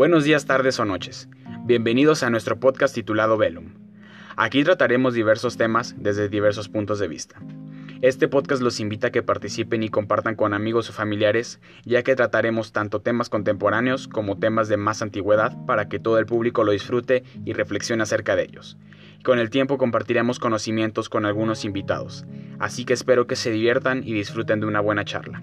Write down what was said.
Buenos días, tardes o noches. Bienvenidos a nuestro podcast titulado Velum. Aquí trataremos diversos temas desde diversos puntos de vista. Este podcast los invita a que participen y compartan con amigos o familiares, ya que trataremos tanto temas contemporáneos como temas de más antigüedad para que todo el público lo disfrute y reflexione acerca de ellos. Con el tiempo compartiremos conocimientos con algunos invitados, así que espero que se diviertan y disfruten de una buena charla.